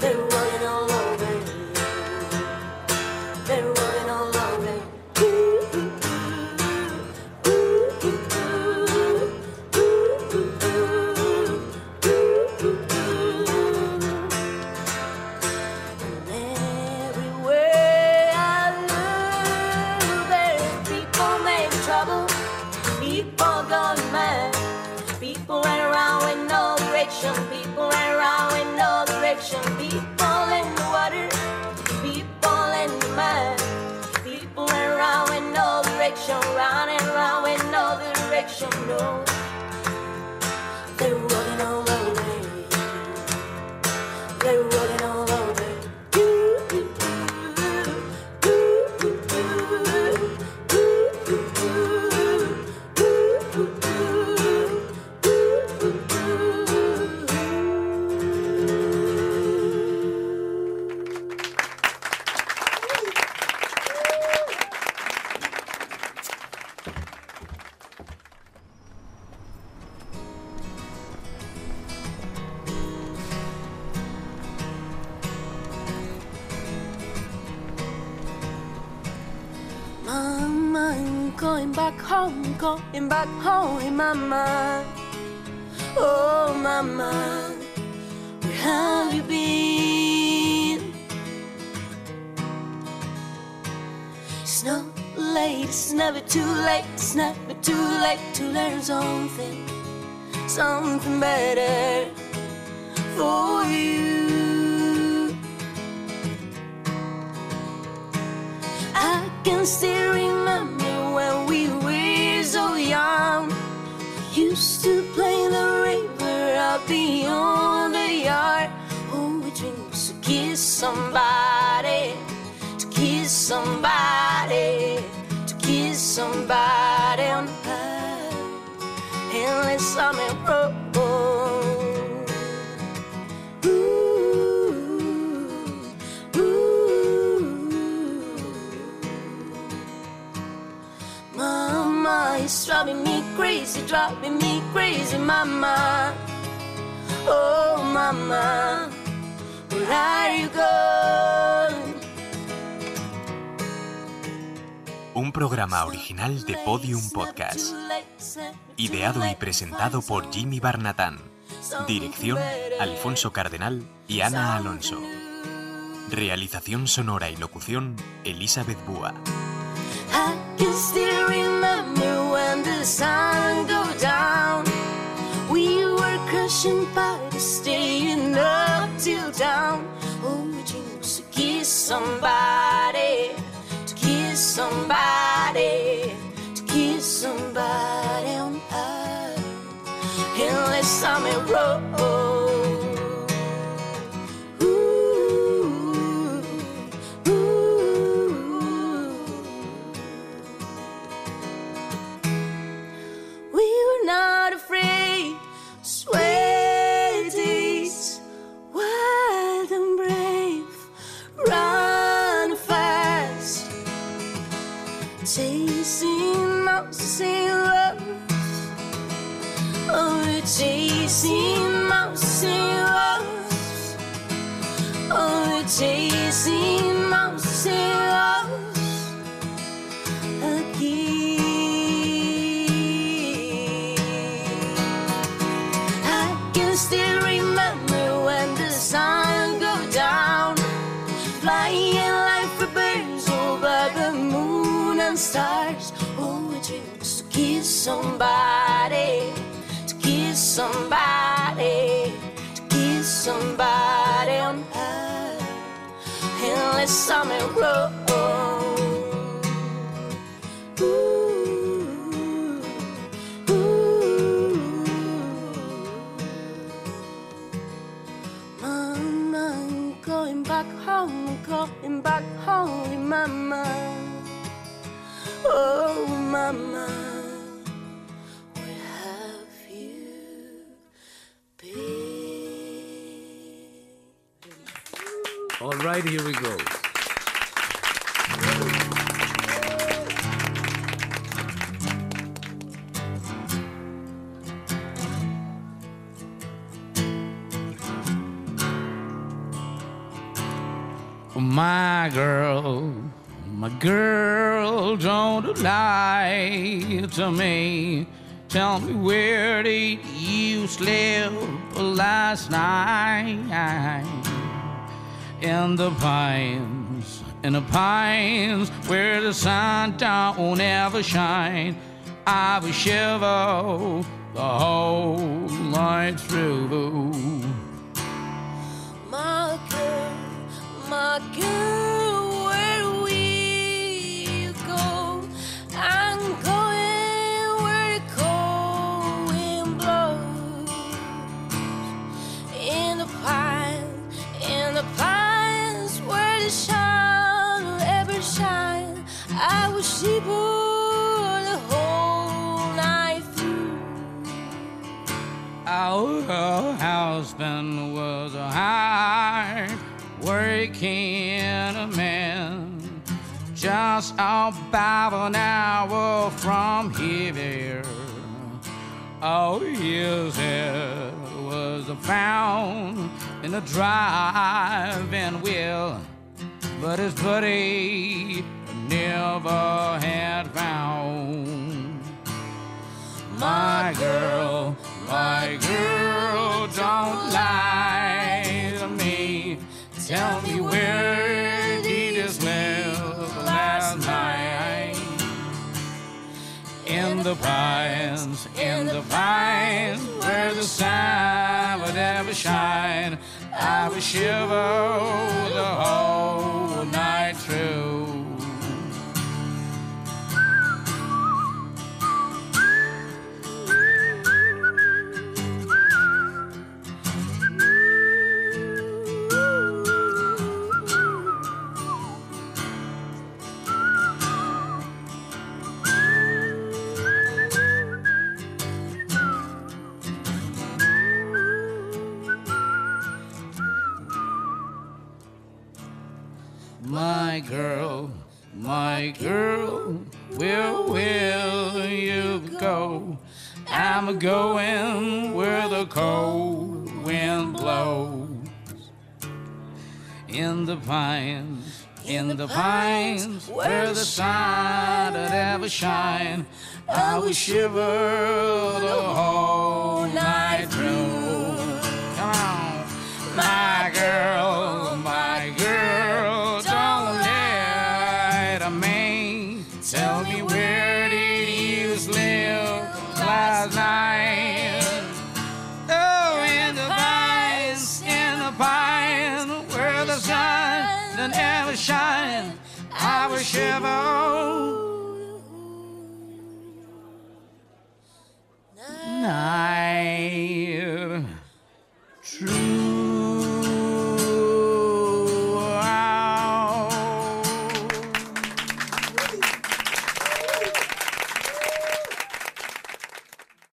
They're running all over. They're running all over. People gone mad, people direction. People in the water. People in the mud. People around with no direction. Running around with no direction. No. Mama, I'm going back home, going back home mind. Oh, mama, where have you been? It's not late, it's never too late, it's never too late to learn something, something better for you. Can still remember when we were so young. We used to play the river out beyond the yard. Oh, we dreams to kiss somebody, to kiss somebody, to kiss somebody on high. Endless summer road. It's driving me crazy, driving me crazy, mama. Oh, mama, where are you going? Un programa original de Podium Podcast. Ideado y presentado por Jimmy Barnatán. Dirección, Alfonso Cardenal y Ana Alonso. Realización sonora y locución, Elizabeth Búa. I can still remember when the sun go down. We were crushing parties, staying up till down. Oh, we dreams to kiss somebody, to kiss somebody, to kiss somebody on high. Endless summer road. Chasing mouse sailors. Oh, we're chasing mouse sailors. Oh, we're chasing mouse sailors. I can still somebody, to kiss somebody, to kiss somebody on high, endless summer road. Ooh, ooh. Mama, I'm going back home, going back home mind. Oh, mama, right, here we go. My girl, my girl, don't lie to me. Tell me where did you sleep last night? In the pines, in the pines, where the sun don't ever shine. I will shiver the whole night through. My girl, my girl, Will shiver the whole night through. Our husband was a hard working man, just about an hour from here. Oh, his head was found in a driving wheel, but his buddy never had found. My girl, my girl, don't lie to me. Tell me where did this live last night? In the pines, in the pines, where the sun would ever shine. I would shiver My girl, my girl, where will you go? I'm going where the cold wind blows. In the pines, in the pines, where the sun would ever shine, I will shiver the whole night through. Come on, my Tell me where did you sleep last night? Oh, in the pines, in the pines, where the sun never shine, I will shiver